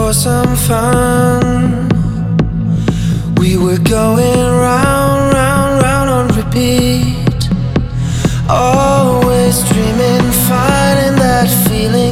for some fun. We were going round, round, round on repeat. Always dreaming, finding that feeling.